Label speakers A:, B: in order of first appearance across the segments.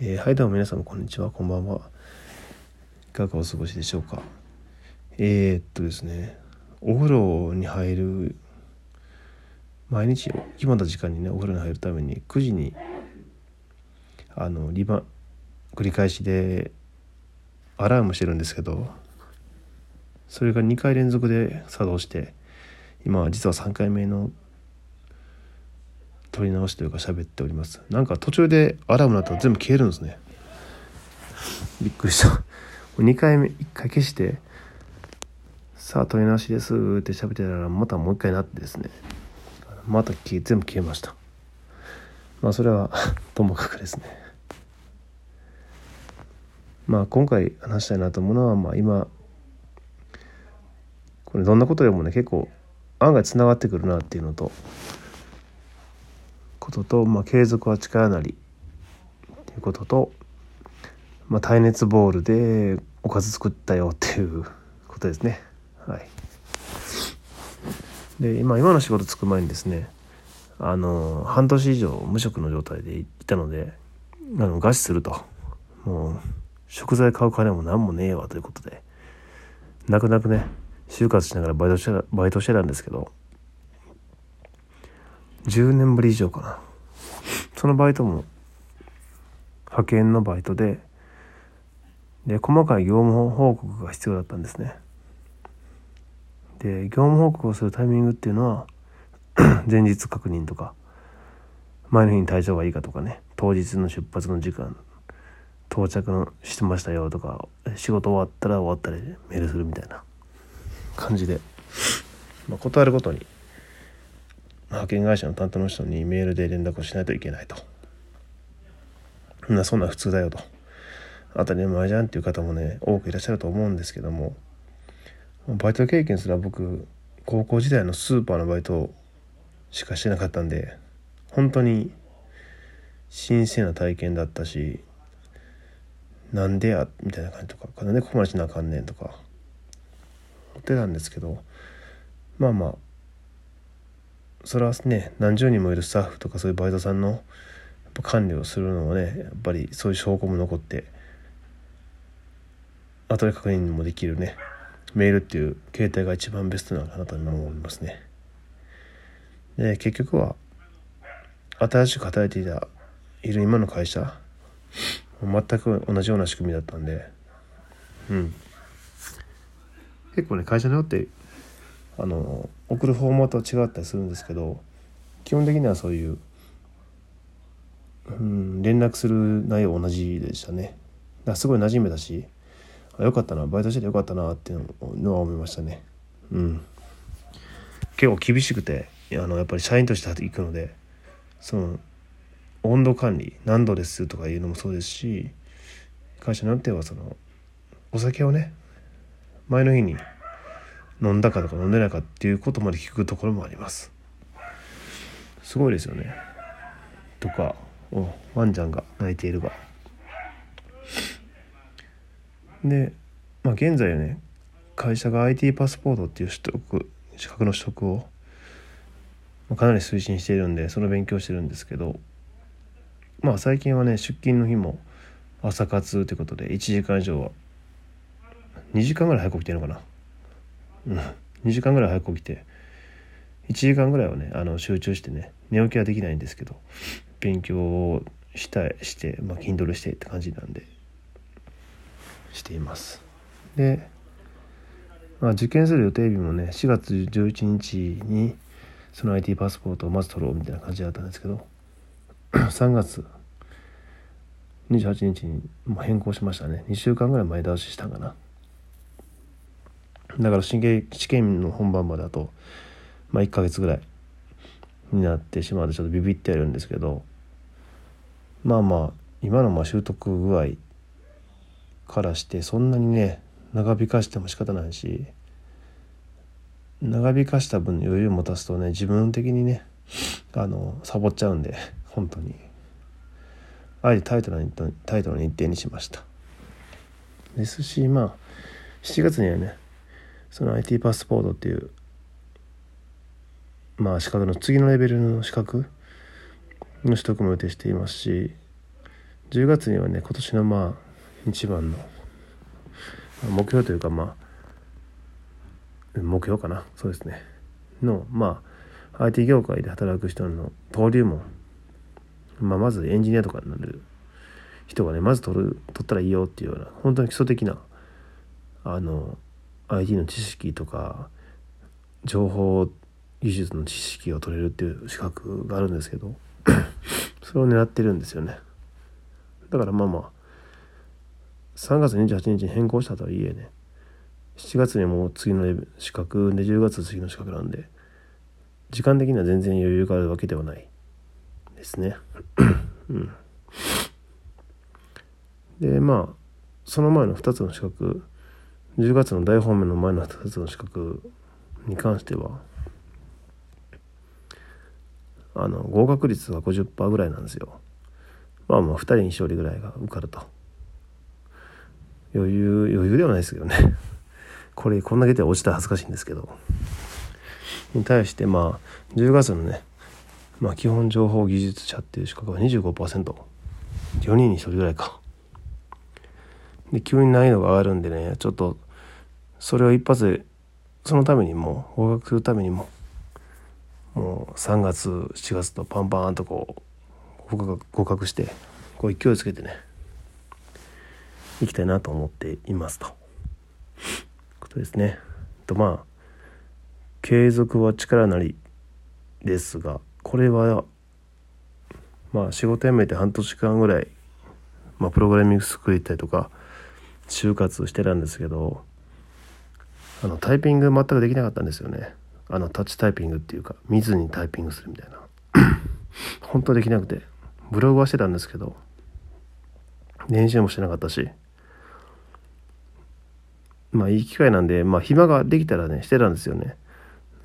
A: えー、はいどうも皆さんこんにちは。こんばんは。いかがお過ごしでしょうか？えー、っとですねお風呂に入る毎日決まった時間にねお風呂に入るために9時にあのリバ繰り返しでアラームしてるんですけどそれが2回連続で作動して今は実は3回目の撮り直しというか喋っております。なんか途中でアラーム鳴ったら全部消えるんですね。びっくりした。2回目1回消してさあ撮り直しです。って喋ってたらまたもう一回なってですね。また消え全部消えました。まあそれは ともかくですね。まあ今回話したいなと思うのはまあ今これどんなことでもね結構案外つながってくるなっていうのとことと、まあ、継続は力なりっていうことと、まあ、耐熱ボールでおかず作ったよっていうことですね。はい。で今今の仕事つく前にですねあの半年以上無職の状態でいたのであの餓死するともう食材買う金も何もねえわということで泣く泣くね就活しながらバイトしてたバイトしてたんですけど10年ぶり以上かな。そのバイトも派遣のバイトでで細かい業務報告が必要だったんですね。で業務報告をするタイミングっていうのは 前日確認とか前の日に体調がいいかとかね当日の出発の時間到着のしてましたよとか仕事終わったら終わったらメールするみたいな感じで、まあ、断ることに派遣会社の担当の人にメールで連絡をしないといけないと。そんな普通だよと。当たり前じゃんっていう方もね多くいらっしゃると思うんですけどもバイト経験すら僕高校時代のスーパーのバイトしかしてなかったんで本当に新鮮な体験だったしなんでやみたいな感じとかなんでここまでしなあかんねんとか思ってたんですけどまあまあそれはね何十人もいるスタッフとかそういうバイトさんの管理をするのはねやっぱりそういう証拠も残って後で確認もできるねメールっていう携帯が一番ベストなのかなと今思いますね。で結局は新しく働いていたいる今の会社全く同じような仕組みだったんでうん。結構ね会社によってあの送るフォーマットは違ったりするんですけど基本的にはそういう、うん、連絡する内容同じでしたね。だからすごい馴染めたしあよかったなバイトしててよかったなっていうのは思いましたね。うん。結構厳しくてあのやっぱり社員として行くのでその温度管理何度ですとかいうのもそうですし会社によってはそのお酒をね前の日に飲んだかとか飲んでないかっていうことまで聞くところもあります。すごいですよね。とかおワンちゃんが泣いているが。でまあ現在はね会社が IT パスポートっていう取得資格の取得をかなり推進しているんでその勉強してるんですけどまあ最近はね出勤の日も朝活ということで1時間以上は2時間ぐらい早く起きてるのかな。うん、2時間ぐらい早く起きて。1時間ぐらいはねあの集中してね寝起きはできないんですけど勉強をしたいして、まあ、筋トレしてって感じなんで。しています。で、まあ、受験する予定日もね4月11日にその IT パスポートをまず取ろうみたいな感じだったんですけど 3月28日にも変更しましたね。2週間ぐらい前倒ししたんかな。だから試験試験の本番まであと、まあ、1ヶ月ぐらいになってしまうとちょっとビビってやるんですけどまあまあ今のまあ習得具合からしてそんなにね長引かしても仕方ないし長引かした分余裕を持たすとね自分的にねあのサボっちゃうんで本当に。あえてタイトルにタイトルに一定にしました。ですしまあ7月にはねその IT パスポートっていうまあ資格の次のレベルの資格の取得も予定していますし10月にはね今年のまあ一番の目標というかまあ目標かな。そうですね。のまあ IT 業界で働く人の登竜門、まあ、まずエンジニアとかになる人がねまず取る取ったらいいよっていうような本当に基礎的なあの IT の知識とか情報技術の知識を取れるっていう資格があるんですけど それを狙ってるんですよね。だからまあまあ3月28日に変更したとはいえね7月にもう次の資格で10月次の資格なんで時間的には全然余裕があるわけではないですね。うん。でまあその前の2つの資格10月の大方面の前の2つの資格に関してはあの合格率が50%ぐらいなんですよ。まあまあ2人に1人ぐらいが受かると。余裕余裕ではないですけどね。これこんだけで落ちたら恥ずかしいんですけど。に対してまあ10月のね、まあ、基本情報技術者っていう資格は 25%4 人に1人ぐらいか。で急に難易度が上がるんでねちょっとそれを一発でそのためにも合格するためにももう3月7月とパンパンとこう合格してこう勢いつけてねいきたいなと思っていますと。ことですね。とまあ継続は力なりですがこれはまあ仕事辞めて半年間ぐらい、まあ、プログラミングスクール行ったりとか就活してたんですけどあのタイピング全くできなかったんですよね。あのタッチタイピングっていうか見ずにタイピングするみたいな。本当できなくてブログはしてたんですけど練習もしてなかったし。まあいい機会なんでまあ暇ができたらねしてたんですよね。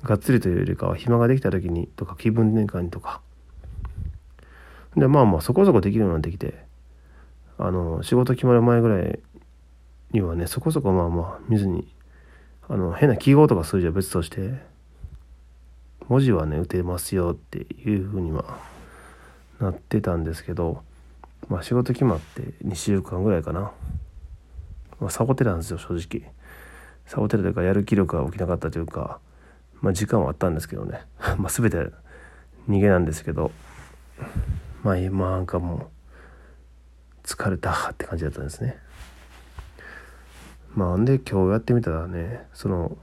A: がっつりというよりかは暇ができた時にとか気分転換にとか。でまあまあそこそこできるようになってきてあの仕事決まる前ぐらいにはねそこそこまあまあ見ずにあの変な記号とか数字は別として文字はね打てますよっていうふうにはなってたんですけどまあ仕事決まって2週間ぐらいかな、まあ、サボってたんですよ正直。サボってたというかやる気力が起きなかったというかまあ時間はあったんですけどね。まあ全て逃げなんですけどまあ今なんかもう疲れたって感じだったんですね。まあんで今日やってみたらねその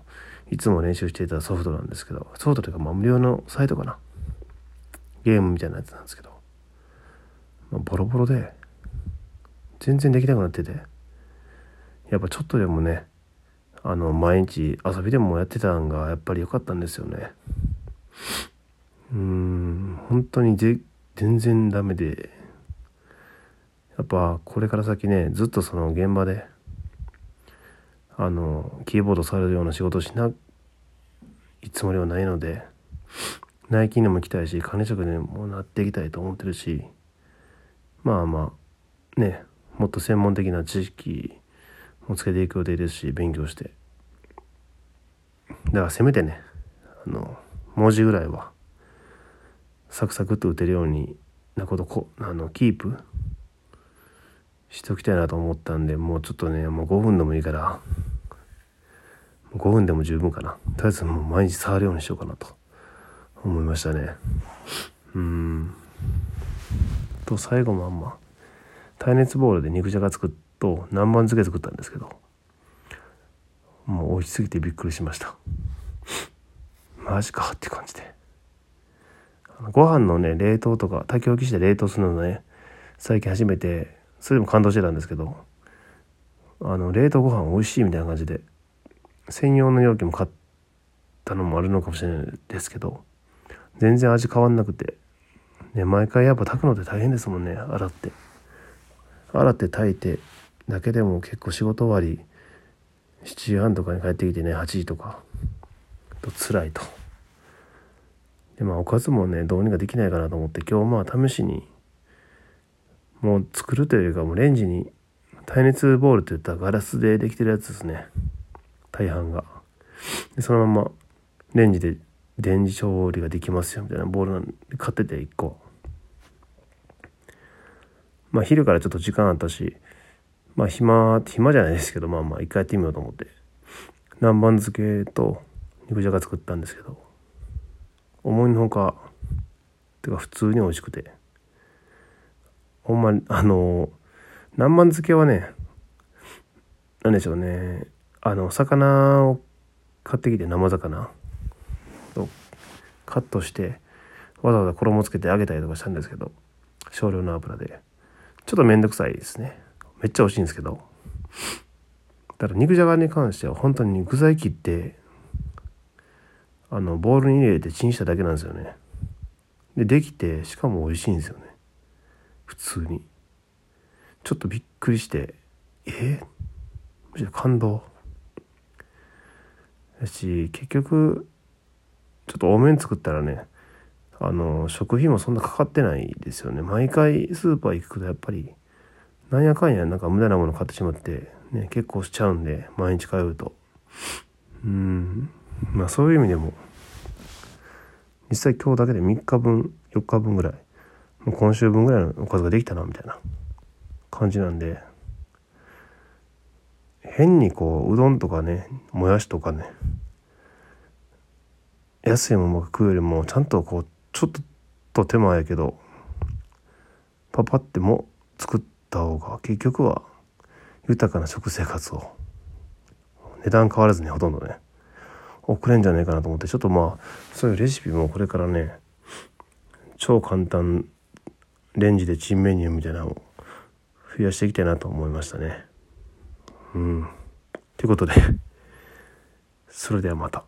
A: いつも練習していたソフトなんですけどソフトというかまあ無料のサイトかな。ゲームみたいなやつなんですけど、まあ、ボロボロで全然できなくなっててやっぱちょっとでもねあの毎日遊びでもやってたんがやっぱり良かったんですよね。うーん本当にぜ全然ダメでやっぱこれから先ねずっとその現場であのキーボードされるような仕事しないつもりはないので内勤にも行きたいし管理職にもなっていきたいと思ってるしまあまあねもっと専門的な知識もつけていく予定ですし勉強して。だからせめてねあの文字ぐらいはサクサクっと打てるようになことこあのキープしておきたいなと思ったんでもうちょっとねもう5分でもいいから5分でも十分かな。とりあえずもう毎日触るようにしようかなと思いましたね。うん。と最後もあんま耐熱ボールで肉じゃが作っと南蛮漬け作ったんですけどもう美味しすぎてびっくりしました。マジかって感じで。ご飯のね冷凍とか炊き置きして冷凍するのね最近初めてそれでも感動してたんですけどあの冷凍ご飯美味しいみたいな感じで専用の容器も買ったのもあるのかもしれないですけど全然味変わんなくて、ね、毎回やっぱ炊くのって大変ですもんね洗って。洗って炊いてだけでも結構仕事終わり7時半とかに帰ってきてね8時とかと辛いと。でまあおかずもねどうにかできないかなと思って今日まあ試しにもう作るというかもうレンジに耐熱ボールっていったらガラスでできてるやつですね。大半が。でそのままレンジで電磁調理ができますよみたいなボールなんで買ってて1個。まあ昼からちょっと時間あったしまあ暇暇じゃないですけどまあまあ一回やってみようと思って。南蛮漬けと肉じゃが作ったんですけど思いのほかてか普通に美味しくて。ほんまあの南蛮漬けはね何でしょうね。あの魚を買ってきて生魚をカットしてわざわざ衣つけて揚げたりとかしたんですけど少量の油で。ちょっとめんどくさいですね。めっちゃ美味しいんですけど。ただ肉じゃがに関しては本当に具材切ってあのボウルに入れてチンしただけなんですよね。でできてしかも美味しいんですよね。普通に。ちょっとびっくりしてえ？むしろ感動。だし結局ちょっと多めに作ったらねあの食費もそんなかかってないですよね。毎回スーパー行くとやっぱりなんやかんやなんか無駄なもの買ってしまってね結構しちゃうんで毎日通うと。うん。まあそういう意味でも実際今日だけで3日分4日分ぐらい今週分ぐらいのおかずができたなみたいな感じなんで。変にこううどんとかねもやしとかね安いものが食うよりもちゃんとこうちょっと手間やけどパパっても作った方が結局は豊かな食生活を値段変わらずにほとんどね送れんじゃないかなと思ってちょっとまあそういうレシピもこれからね超簡単レンジでチンメニューみたいなのを増やしていきたいなと思いましたねうんということでそれではまた。